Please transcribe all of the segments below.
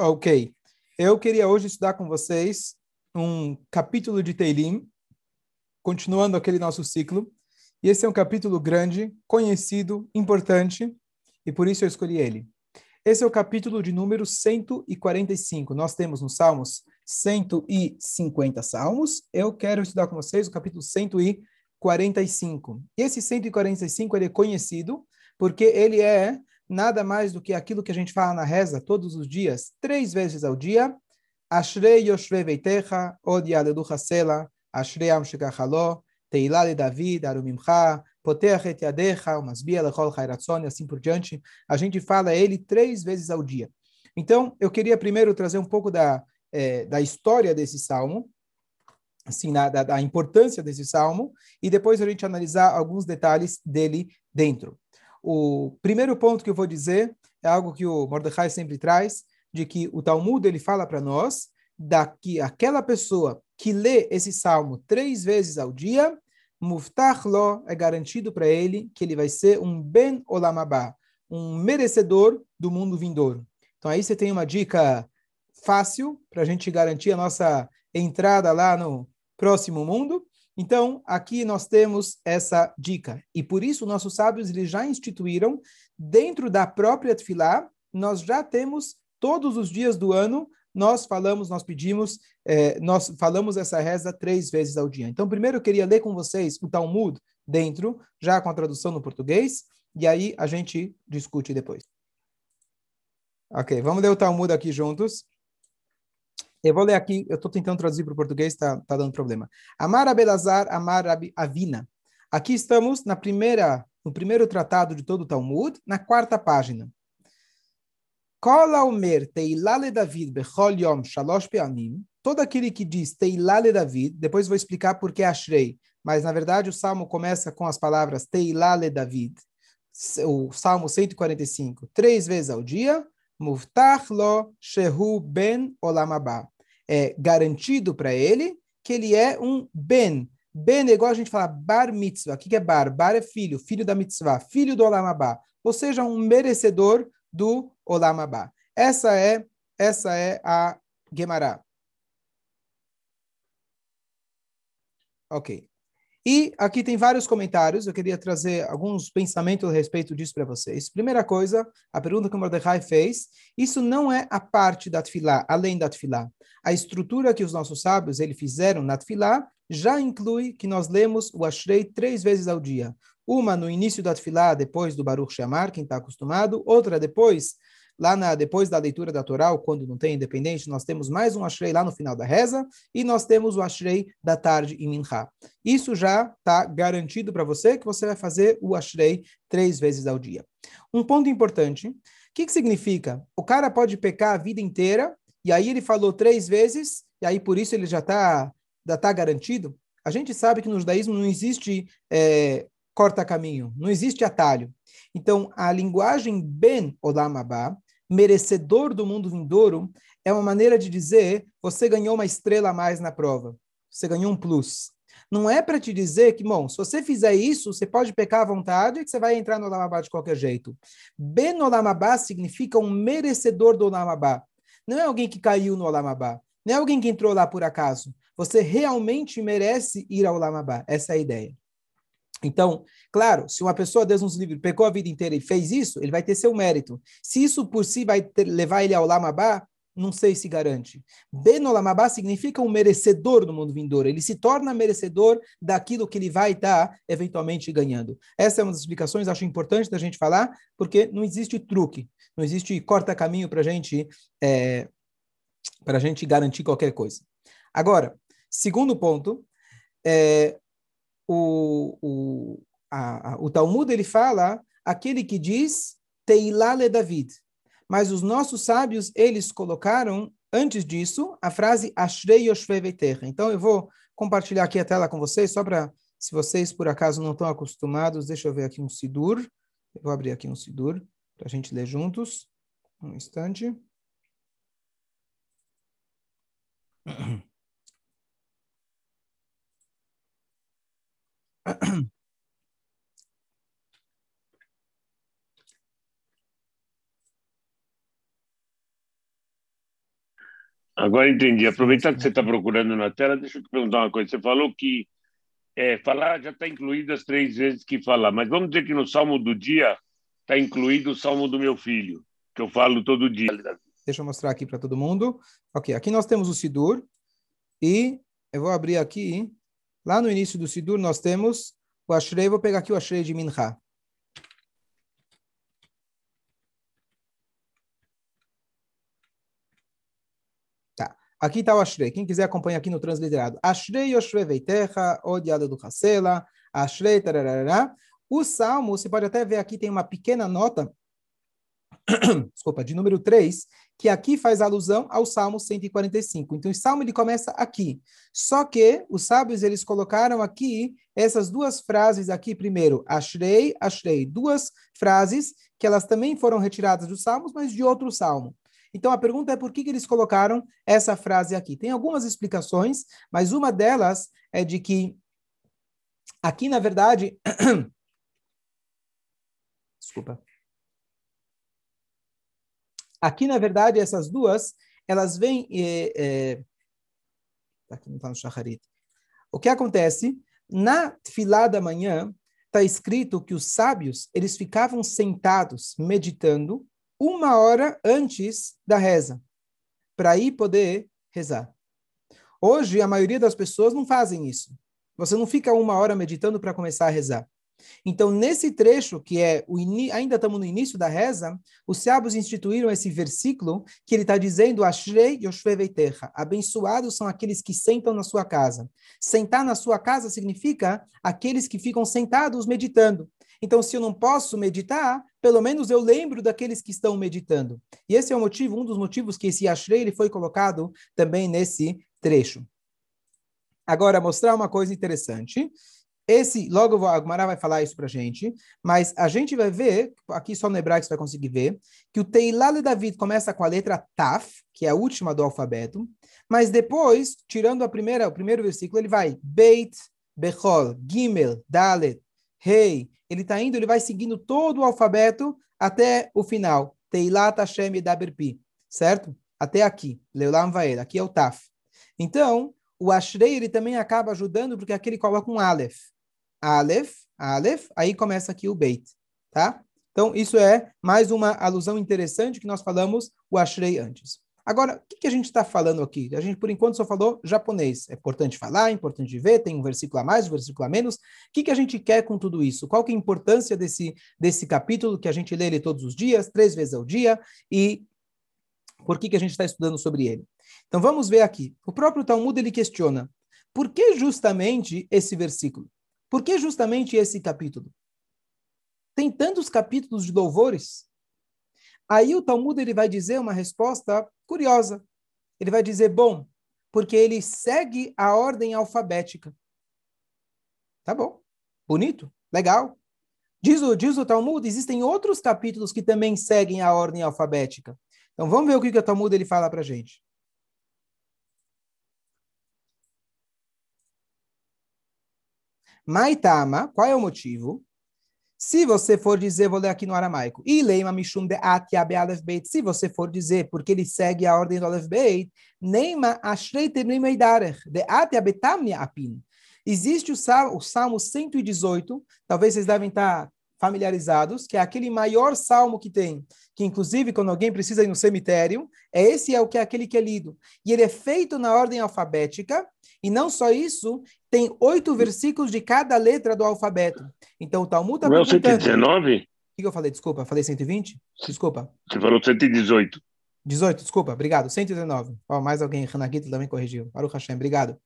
Ok. Eu queria hoje estudar com vocês um capítulo de Teilim, continuando aquele nosso ciclo. E esse é um capítulo grande, conhecido, importante, e por isso eu escolhi ele. Esse é o capítulo de número 145. Nós temos nos Salmos 150 salmos. Eu quero estudar com vocês o capítulo 145. Esse 145 ele é conhecido porque ele é nada mais do que aquilo que a gente fala na reza todos os dias, três vezes ao dia. Ashrei Yoshve Veitecha, Od Yaledu Hasela, Ashrei Am Shekachalo, Teilá David, Arumimcha, Poteach et Yadecha, Umasbia Lechol Chairatzon, e assim por diante. A gente fala ele três vezes ao dia. Então, eu queria primeiro trazer um pouco da, é, da história desse salmo, assim, na, da, da importância desse salmo, e depois a gente analisar alguns detalhes dele dentro. O primeiro ponto que eu vou dizer é algo que o Mordecai sempre traz, de que o Talmud ele fala para nós da que aquela pessoa que lê esse salmo três vezes ao dia, muftach é garantido para ele que ele vai ser um ben olamabá, um merecedor do mundo vindouro. Então aí você tem uma dica fácil para a gente garantir a nossa entrada lá no próximo mundo. Então, aqui nós temos essa dica. E por isso, nossos sábios eles já instituíram, dentro da própria Tfilá, nós já temos todos os dias do ano, nós falamos, nós pedimos, eh, nós falamos essa reza três vezes ao dia. Então, primeiro eu queria ler com vocês o Talmud dentro, já com a tradução no português, e aí a gente discute depois. Ok, vamos ler o Talmud aqui juntos. Eu vou ler aqui, eu estou tentando traduzir para o português, está tá dando problema. Amar Abelazar, Amar Avina. Aqui estamos na primeira, no primeiro tratado de todo o Talmud, na quarta página. Kola Teilale David Bechol Yom Shalosh Pe'amim. Todo aquele que diz Teilale David, depois vou explicar por que Ashrei, mas na verdade o salmo começa com as palavras Teilale David, o salmo 145, três vezes ao dia, Muftach shehu ben olamabá. É garantido para ele que ele é um ben. Ben é igual a gente fala bar mitzvah. O que é bar? Bar é filho, filho da mitzvah, filho do olamabá. Ou seja, um merecedor do olamabá. Essa é, essa é a Gemara. Ok. E aqui tem vários comentários, eu queria trazer alguns pensamentos a respeito disso para vocês. Primeira coisa, a pergunta que o Mordecai fez, isso não é a parte da tefilá, além da tefilá. A estrutura que os nossos sábios ele fizeram na tefilá já inclui que nós lemos o Ashrei três vezes ao dia. Uma no início da tefilá, depois do Baruch Shamar, quem está acostumado. Outra depois lá na, depois da leitura da Torá, quando não tem independente, nós temos mais um Ashrei lá no final da reza, e nós temos o Ashrei da tarde em Minha. Isso já está garantido para você que você vai fazer o Ashrei três vezes ao dia. Um ponto importante, o que, que significa? O cara pode pecar a vida inteira, e aí ele falou três vezes, e aí por isso ele já está já tá garantido? A gente sabe que no judaísmo não existe é, corta-caminho, não existe atalho. Então, a linguagem ben olamabá, merecedor do mundo vindouro, é uma maneira de dizer você ganhou uma estrela a mais na prova. Você ganhou um plus. Não é para te dizer que, bom, se você fizer isso, você pode pecar à vontade que você vai entrar no Olamabá de qualquer jeito. Ben Olamabá significa um merecedor do Olamabá. Não é alguém que caiu no Olamabá. Não é alguém que entrou lá por acaso. Você realmente merece ir ao Olamabá. Essa é a ideia. Então, claro, se uma pessoa, Deus nos livre, pecou a vida inteira e fez isso, ele vai ter seu mérito. Se isso por si vai ter, levar ele ao Lamabá, não sei se garante. Benolamabá significa um merecedor do mundo vindouro. Ele se torna merecedor daquilo que ele vai estar eventualmente ganhando. Essa é uma das explicações, acho importante da gente falar, porque não existe truque, não existe corta-caminho para gente, é, a gente garantir qualquer coisa. Agora, segundo ponto, é, o, o, a, a, o Talmud ele fala aquele que diz Teilale David. Mas os nossos sábios, eles colocaram, antes disso, a frase Ashrei Yoshve Terra. Então, eu vou compartilhar aqui a tela com vocês, só para, se vocês por acaso não estão acostumados, deixa eu ver aqui um Sidur. Eu vou abrir aqui um Sidur para a gente ler juntos. Um instante. Agora entendi. Aproveitar que você está procurando na tela, deixa eu te perguntar uma coisa. Você falou que é, falar já está incluído as três vezes que falar, mas vamos dizer que no Salmo do dia está incluído o Salmo do meu filho, que eu falo todo dia. Deixa eu mostrar aqui para todo mundo. Ok, aqui nós temos o Sidur e eu vou abrir aqui. Lá no início do Sidur nós temos o Ashrei. Vou pegar aqui o Ashrei de Minha. Aqui está o Ashrei. Quem quiser acompanhar aqui no transliterado. Ashrei Yoshve Veitecha, odiado do Hassela, Ashrei tararará. O Salmo, você pode até ver aqui, tem uma pequena nota, desculpa, de número 3, que aqui faz alusão ao Salmo 145. Então, o Salmo ele começa aqui. Só que os sábios, eles colocaram aqui essas duas frases aqui primeiro, Ashrei, Ashrei, duas frases que elas também foram retiradas dos Salmos, mas de outro Salmo. Então a pergunta é por que, que eles colocaram essa frase aqui? Tem algumas explicações, mas uma delas é de que aqui, na verdade. Desculpa. Aqui, na verdade, essas duas, elas vêm. É, é... Aqui não está no Shacharit. O que acontece? Na fila da manhã, está escrito que os sábios eles ficavam sentados meditando uma hora antes da reza, para aí poder rezar. Hoje, a maioria das pessoas não fazem isso. Você não fica uma hora meditando para começar a rezar. Então, nesse trecho, que é o ainda estamos no início da reza, os sábios instituíram esse versículo que ele está dizendo: Ashrei Yoshveveitecha. Abençoados são aqueles que sentam na sua casa. Sentar na sua casa significa aqueles que ficam sentados meditando. Então, se eu não posso meditar, pelo menos eu lembro daqueles que estão meditando. E esse é o motivo, um dos motivos que esse Ashrei ele foi colocado também nesse trecho. Agora, mostrar uma coisa interessante. Esse, logo a Gumara vai falar isso para a gente, mas a gente vai ver, aqui só no hebraico você vai conseguir ver, que o Teilá de David começa com a letra Taf, que é a última do alfabeto, mas depois, tirando a primeira, o primeiro versículo, ele vai Beit, Bechol, Gimel, Dalet, Rei, ele está indo, ele vai seguindo todo o alfabeto até o final. Teilat Hashem e Daberpi, certo? Até aqui, Leulam Vaed, aqui é o Taf. Então, o Ashrei, ele também acaba ajudando, porque aqui ele coloca um Aleph. Aleph, Aleph, aí começa aqui o Beit, tá? Então, isso é mais uma alusão interessante que nós falamos o Ashrei antes. Agora, o que, que a gente está falando aqui? A gente, por enquanto, só falou japonês. É importante falar, é importante ver, tem um versículo a mais, um versículo a menos. O que, que a gente quer com tudo isso? Qual que é a importância desse, desse capítulo que a gente lê ele todos os dias, três vezes ao dia, e por que, que a gente está estudando sobre ele? Então, vamos ver aqui. O próprio Talmud, ele questiona, por que justamente esse versículo? Por que justamente esse capítulo? Tem tantos capítulos de louvores, Aí o Talmud ele vai dizer uma resposta curiosa. Ele vai dizer, bom, porque ele segue a ordem alfabética. Tá bom, bonito, legal. Diz o, diz o Talmud, existem outros capítulos que também seguem a ordem alfabética. Então vamos ver o que, que o Talmud ele fala para gente. Maitama, qual é o motivo? Se você for dizer, vou ler aqui no aramaico, e leima mishum de atiabe alef beit, se você for dizer, porque ele segue a ordem do alef beit, neima ashrei temrim eidarech, de atiabe tamnia apin. Existe o o salmo 118, talvez vocês devem estar familiarizados, que é aquele maior salmo que tem, que inclusive quando alguém precisa ir no cemitério, é esse é o que é aquele que é lido. E ele é feito na ordem alfabética, e não só isso, tem oito versículos de cada letra do alfabeto. Então o Talmud está Não é o 119? O que eu falei? Desculpa, falei 120? Desculpa. Você falou 118. 18, desculpa, obrigado. 119. Ó, mais alguém, Hanagito também corrigiu. Baruch Hashem, obrigado.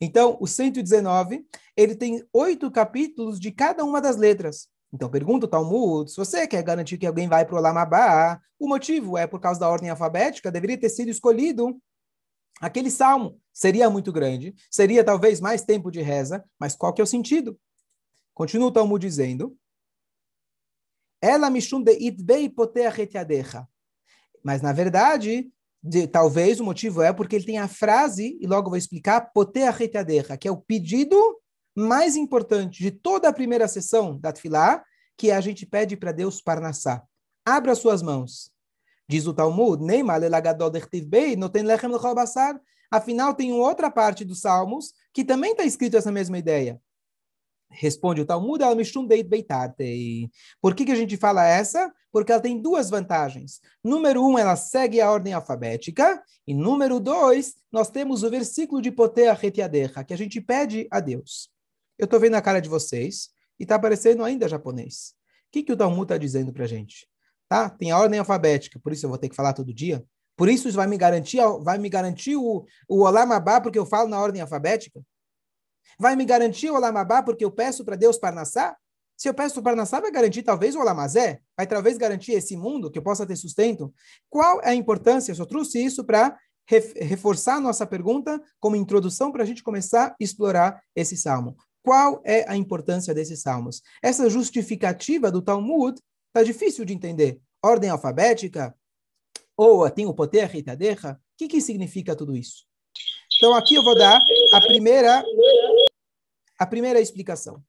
Então, o 119, ele tem oito capítulos de cada uma das letras. Então, pergunta o Talmud, se você quer garantir que alguém vai para o Lamabá, o motivo é por causa da ordem alfabética, deveria ter sido escolhido aquele salmo. Seria muito grande, seria talvez mais tempo de reza, mas qual que é o sentido? Continua o Talmud dizendo, ela Mas, na verdade, de, talvez o motivo é porque ele tem a frase, e logo vou explicar, que é o pedido mais importante de toda a primeira sessão da Tfilá, que a gente pede para Deus parnassá. Abra suas mãos. Diz o Talmud. Afinal, tem outra parte dos Salmos que também está escrito essa mesma ideia. Responde o Talmud. Por que, que a gente fala essa? Porque ela tem duas vantagens. Número um, ela segue a ordem alfabética. E número dois, nós temos o versículo de Potea Retiadecha, que a gente pede a Deus. Eu estou vendo a cara de vocês e está aparecendo ainda japonês. O que, que o Talmud está dizendo para a gente? Tá? Tem a ordem alfabética, por isso eu vou ter que falar todo dia. Por isso isso vai me garantir, vai me garantir o, o Olamabá, porque eu falo na ordem alfabética? Vai me garantir o Olamabá porque eu peço para Deus Parnassá? Se eu peço para Parnassá, vai garantir talvez o Olamazé? Vai talvez garantir esse mundo, que eu possa ter sustento? Qual é a importância? Eu só trouxe isso para reforçar a nossa pergunta como introdução para a gente começar a explorar esse salmo. Qual é a importância desses salmos? Essa justificativa do Talmud está difícil de entender. Ordem alfabética? Ou tem o poder ritadeja? O que, que significa tudo isso? Então aqui eu vou dar a primeira a primeira explicação.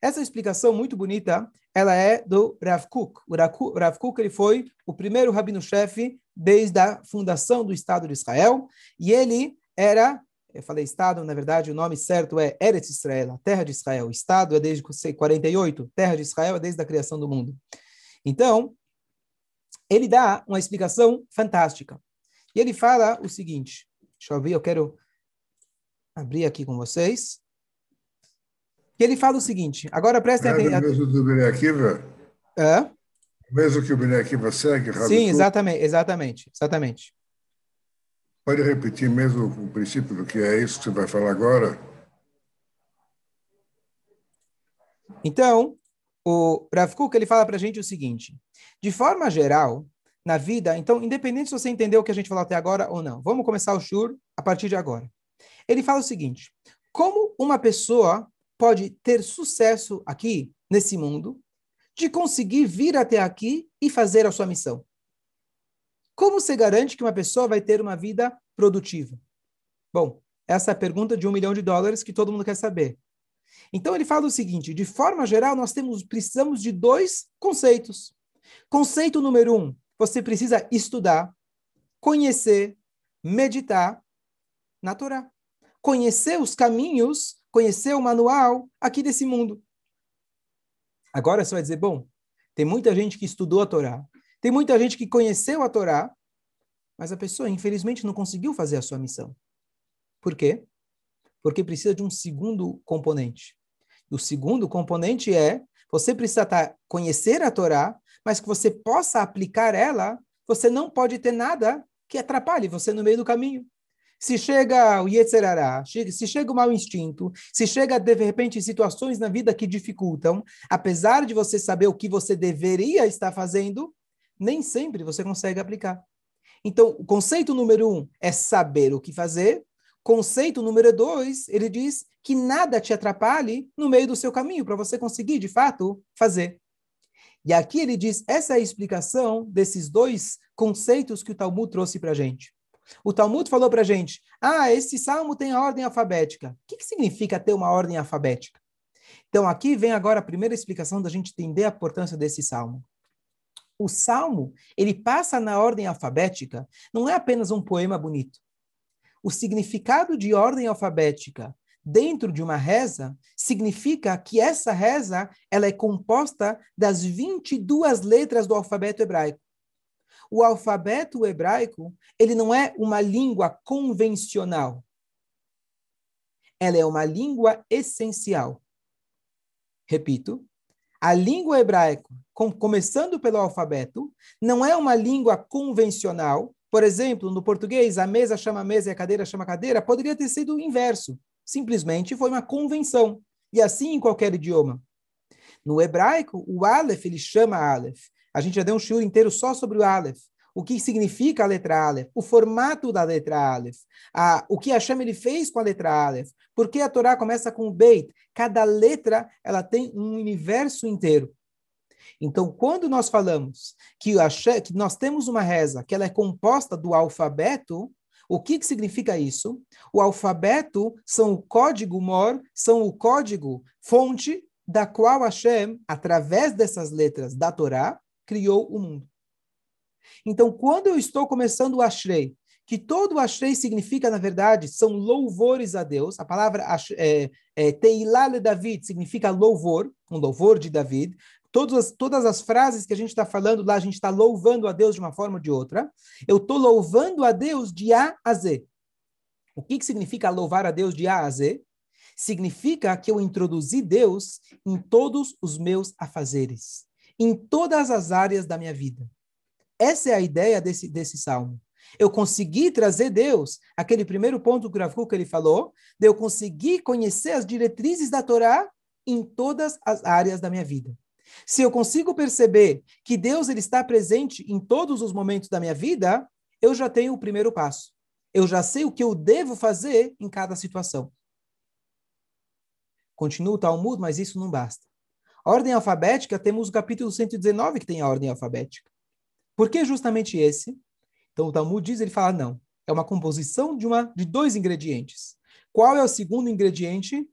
Essa explicação muito bonita, ela é do Rav Kuk. O Rav Kuk ele foi o primeiro rabino-chefe desde a fundação do Estado de Israel, e ele era, eu falei Estado, na verdade o nome certo é Eretz Israel, a terra de Israel. O Estado é desde 48, terra de Israel é desde a criação do mundo. Então, ele dá uma explicação fantástica. E ele fala o seguinte, deixa eu ver, eu quero abrir aqui com vocês que ele fala o seguinte, agora prestem atenção. É o mesmo do Bnei Akiva? É? O mesmo que o Bnei Akiva segue? Sim, exatamente, exatamente, exatamente. Pode repetir mesmo o princípio do que é isso que você vai falar agora? Então, o Rav Kuk, ele fala para a gente o seguinte, de forma geral, na vida, então, independente se você entendeu o que a gente falou até agora ou não, vamos começar o shur a partir de agora. Ele fala o seguinte, como uma pessoa pode ter sucesso aqui, nesse mundo, de conseguir vir até aqui e fazer a sua missão? Como você garante que uma pessoa vai ter uma vida produtiva? Bom, essa é a pergunta de um milhão de dólares que todo mundo quer saber. Então ele fala o seguinte: de forma geral, nós temos, precisamos de dois conceitos. Conceito número um: você precisa estudar, conhecer, meditar na Torá. Conhecer os caminhos conhecer o manual aqui desse mundo. Agora você vai dizer, bom, tem muita gente que estudou a Torá, tem muita gente que conheceu a Torá, mas a pessoa, infelizmente, não conseguiu fazer a sua missão. Por quê? Porque precisa de um segundo componente. E o segundo componente é você precisa tá, conhecer a Torá, mas que você possa aplicar ela, você não pode ter nada que atrapalhe você no meio do caminho. Se chega o Yetzerará, se chega o mau instinto, se chega, de repente, situações na vida que dificultam, apesar de você saber o que você deveria estar fazendo, nem sempre você consegue aplicar. Então, o conceito número um é saber o que fazer. Conceito número dois, ele diz que nada te atrapalhe no meio do seu caminho para você conseguir, de fato, fazer. E aqui ele diz, essa é a explicação desses dois conceitos que o Talmud trouxe para a gente. O Talmud falou para a gente: ah, esse salmo tem a ordem alfabética. O que, que significa ter uma ordem alfabética? Então, aqui vem agora a primeira explicação da gente entender a importância desse salmo. O salmo, ele passa na ordem alfabética, não é apenas um poema bonito. O significado de ordem alfabética dentro de uma reza significa que essa reza ela é composta das 22 letras do alfabeto hebraico. O alfabeto hebraico, ele não é uma língua convencional. Ela é uma língua essencial. Repito, a língua hebraica, com, começando pelo alfabeto, não é uma língua convencional. Por exemplo, no português, a mesa chama mesa e a cadeira chama cadeira, poderia ter sido o inverso. Simplesmente foi uma convenção. E assim em qualquer idioma. No hebraico, o Aleph ele chama Aleph. A gente já deu um show inteiro só sobre o Aleph. O que significa a letra Aleph? O formato da letra Aleph. A, o que Hashem ele fez com a letra Aleph? Por que a Torá começa com o Beit? Cada letra ela tem um universo inteiro. Então, quando nós falamos que, Hashem, que nós temos uma reza que ela é composta do alfabeto, o que, que significa isso? O alfabeto são o código mor, são o código fonte da qual Hashem, através dessas letras da Torá, criou o mundo. Então, quando eu estou começando o Ashrei, que todo o Ashrei significa, na verdade, são louvores a Deus. A palavra é, é, David significa louvor, um louvor de David. Todas as, todas as frases que a gente está falando lá, a gente está louvando a Deus de uma forma ou de outra. Eu estou louvando a Deus de A a Z. O que, que significa louvar a Deus de A a Z? Significa que eu introduzi Deus em todos os meus afazeres, em todas as áreas da minha vida. Essa é a ideia desse, desse salmo. Eu consegui trazer Deus, aquele primeiro ponto que o ele falou, de eu conseguir conhecer as diretrizes da Torá em todas as áreas da minha vida. Se eu consigo perceber que Deus ele está presente em todos os momentos da minha vida, eu já tenho o primeiro passo. Eu já sei o que eu devo fazer em cada situação. Continua o Talmud, mas isso não basta. Ordem alfabética, temos o capítulo 119 que tem a ordem alfabética. Por que justamente esse? Então o Talmud diz, ele fala, não, é uma composição de, uma, de dois ingredientes. Qual é o segundo ingrediente?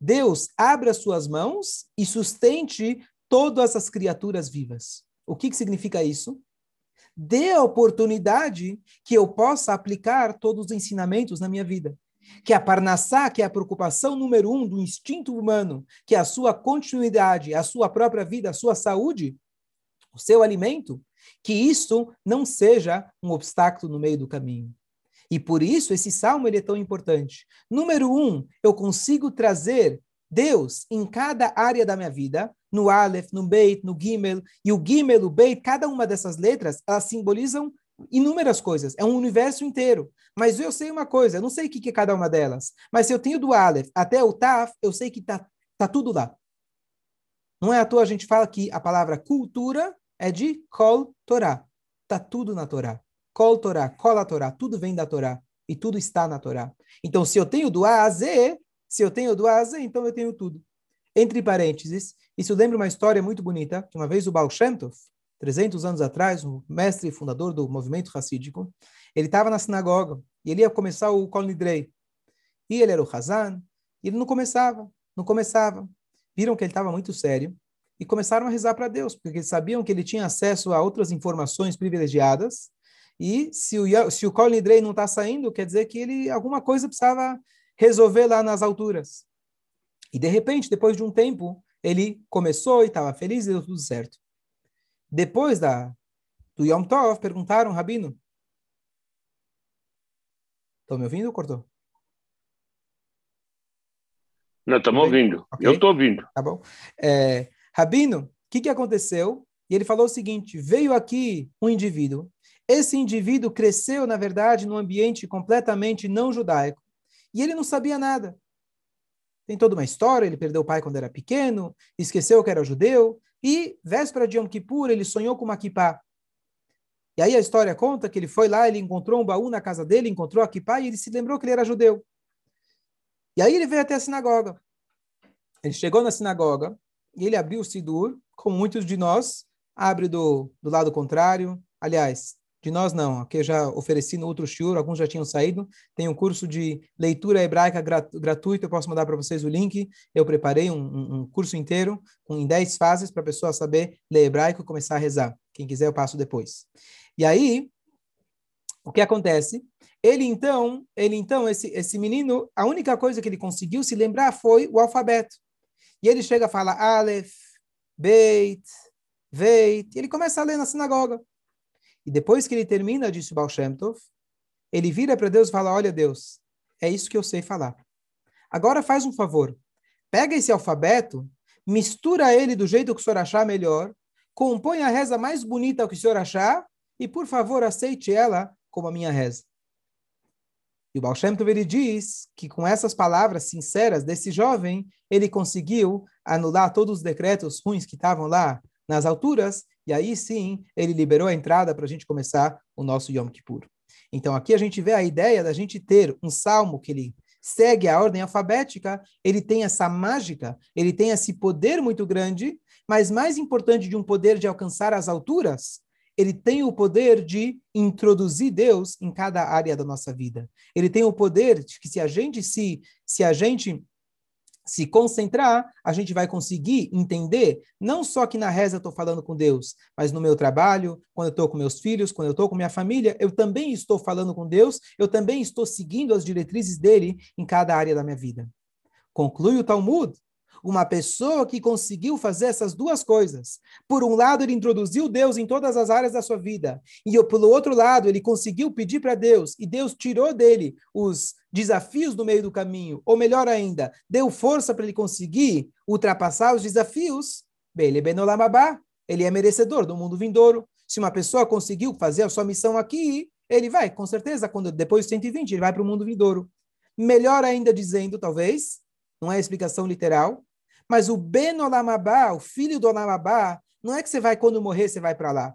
Deus abre as suas mãos e sustente todas as criaturas vivas. O que, que significa isso? Dê a oportunidade que eu possa aplicar todos os ensinamentos na minha vida que a parnassá, que é a preocupação número um do instinto humano, que é a sua continuidade, a sua própria vida, a sua saúde, o seu alimento, que isso não seja um obstáculo no meio do caminho. E por isso esse salmo ele é tão importante. Número um, eu consigo trazer Deus em cada área da minha vida, no Aleph, no Beit, no Gimel, e o Gimel, o Beit, cada uma dessas letras, elas simbolizam inúmeras coisas, é um universo inteiro. Mas eu sei uma coisa, eu não sei o que é cada uma delas. Mas se eu tenho do Aleph até o Taf, eu sei que tá, tá tudo lá. Não é à toa a gente fala que a palavra cultura é de Kol Torá. Tá tudo na Torá. Kol Torá, Kol a Torá, tudo vem da Torá. E tudo está na Torá. Então, se eu tenho do A a Z, se eu tenho do A a Z, então eu tenho tudo. Entre parênteses, isso lembra uma história muito bonita, que uma vez o Baal Shem Tov, 300 anos atrás, o mestre e fundador do movimento racídico, ele estava na sinagoga e ele ia começar o Kol Nidrei. E ele era o Hazan, e ele não começava, não começava. Viram que ele estava muito sério e começaram a rezar para Deus, porque eles sabiam que ele tinha acesso a outras informações privilegiadas e se o, se o Kol Nidrei não está saindo, quer dizer que ele alguma coisa precisava resolver lá nas alturas. E de repente, depois de um tempo, ele começou e estava feliz e deu tudo certo. Depois da, do Yom Tov, perguntaram, Rabino. Estão me ouvindo ou cortou? Não, estamos ouvindo. Okay. Eu estou ouvindo. Tá bom. É, Rabino, o que, que aconteceu? E ele falou o seguinte: veio aqui um indivíduo. Esse indivíduo cresceu, na verdade, num ambiente completamente não judaico. E ele não sabia nada. Tem toda uma história, ele perdeu o pai quando era pequeno, esqueceu que era judeu, e véspera de Yom Kippur, ele sonhou com uma kippah. E aí a história conta que ele foi lá, ele encontrou um baú na casa dele, encontrou a kippah e ele se lembrou que ele era judeu. E aí ele veio até a sinagoga. Ele chegou na sinagoga e ele abriu o Sidur, como muitos de nós, abre do, do lado contrário. Aliás, de nós não, que eu já ofereci no outro shiur, alguns já tinham saído. Tem um curso de leitura hebraica gratuito, eu posso mandar para vocês o link. Eu preparei um, um, curso inteiro, com, em 10 fases, para a pessoa saber ler hebraico e começar a rezar. Quem quiser, eu passo depois. E aí, o que acontece? Ele então, ele então, esse, esse menino, a única coisa que ele conseguiu se lembrar foi o alfabeto. E ele chega a falar Aleph, Beit, Veit, e ele começa a ler na sinagoga. E depois que ele termina, disse Baal Shem Tov, ele vira para Deus e fala, olha Deus, é isso que eu sei falar. Agora faz um favor, pega esse alfabeto, mistura ele do jeito que o senhor achar melhor, compõe a reza mais bonita que o senhor achar e, por favor, aceite ela como a minha reza. E o Baal Shem Tov, ele diz que com essas palavras sinceras desse jovem, ele conseguiu anular todos os decretos ruins que estavam lá nas alturas e aí sim, ele liberou a entrada para a gente começar o nosso Yom Kippur. Então aqui a gente vê a ideia da gente ter um salmo que ele segue a ordem alfabética, ele tem essa mágica, ele tem esse poder muito grande, mas mais importante de um poder de alcançar as alturas, ele tem o poder de introduzir Deus em cada área da nossa vida. Ele tem o poder de que se a gente se se a gente se concentrar, a gente vai conseguir entender, não só que na reza eu estou falando com Deus, mas no meu trabalho, quando eu estou com meus filhos, quando eu estou com minha família, eu também estou falando com Deus, eu também estou seguindo as diretrizes dele em cada área da minha vida. Conclui o Talmud uma pessoa que conseguiu fazer essas duas coisas. Por um lado, ele introduziu Deus em todas as áreas da sua vida. E pelo outro lado, ele conseguiu pedir para Deus. E Deus tirou dele os desafios no meio do caminho. Ou melhor ainda, deu força para ele conseguir ultrapassar os desafios. Ele ele é merecedor do mundo vindouro. Se uma pessoa conseguiu fazer a sua missão aqui, ele vai, com certeza, quando depois de 120, ele vai para o mundo vindouro. Melhor ainda dizendo, talvez, não é explicação literal, mas o Ben Olamabá, o filho do Olamabá, não é que você vai, quando morrer, você vai para lá.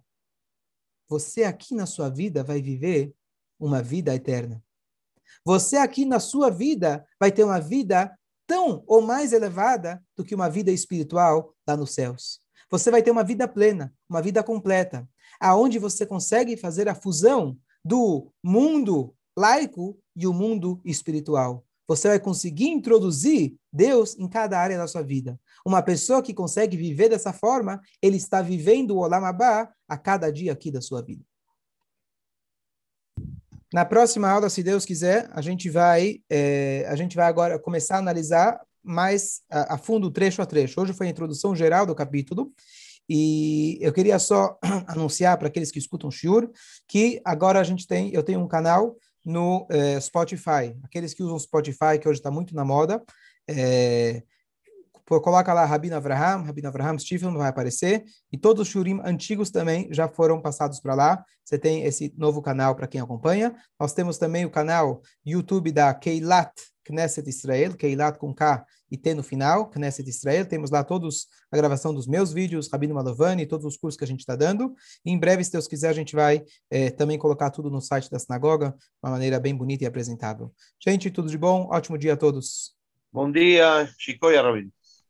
Você aqui na sua vida vai viver uma vida eterna. Você aqui na sua vida vai ter uma vida tão ou mais elevada do que uma vida espiritual lá nos céus. Você vai ter uma vida plena, uma vida completa, aonde você consegue fazer a fusão do mundo laico e o mundo espiritual você vai conseguir introduzir Deus em cada área da sua vida. Uma pessoa que consegue viver dessa forma, ele está vivendo o Olam Abba a cada dia aqui da sua vida. Na próxima aula, se Deus quiser, a gente vai, é, a gente vai agora começar a analisar mais a, a, fundo, trecho a trecho. Hoje foi a introdução geral do capítulo, e eu queria só anunciar para aqueles que escutam Shiur que agora a gente tem, eu tenho um canal no é, Spotify. Aqueles que usam Spotify, que hoje está muito na moda, é, coloca lá Rabino Avraham, Rabino Avraham Stephen vai aparecer, e todos os shurim antigos também já foram passados para lá. Você tem esse novo canal para quem acompanha. Nós temos também o canal YouTube da Keilat Knesset Israel, Keilat com K e T no final, Knesset Israel. Temos lá todos a gravação dos meus vídeos, Rabino Malovani, todos os cursos que a gente está dando. E em breve, se Deus quiser, a gente vai é, também colocar tudo no site da sinagoga, de uma maneira bem bonita e apresentável. Gente, tudo de bom, ótimo dia a todos. Bom dia, Chico e Rabino.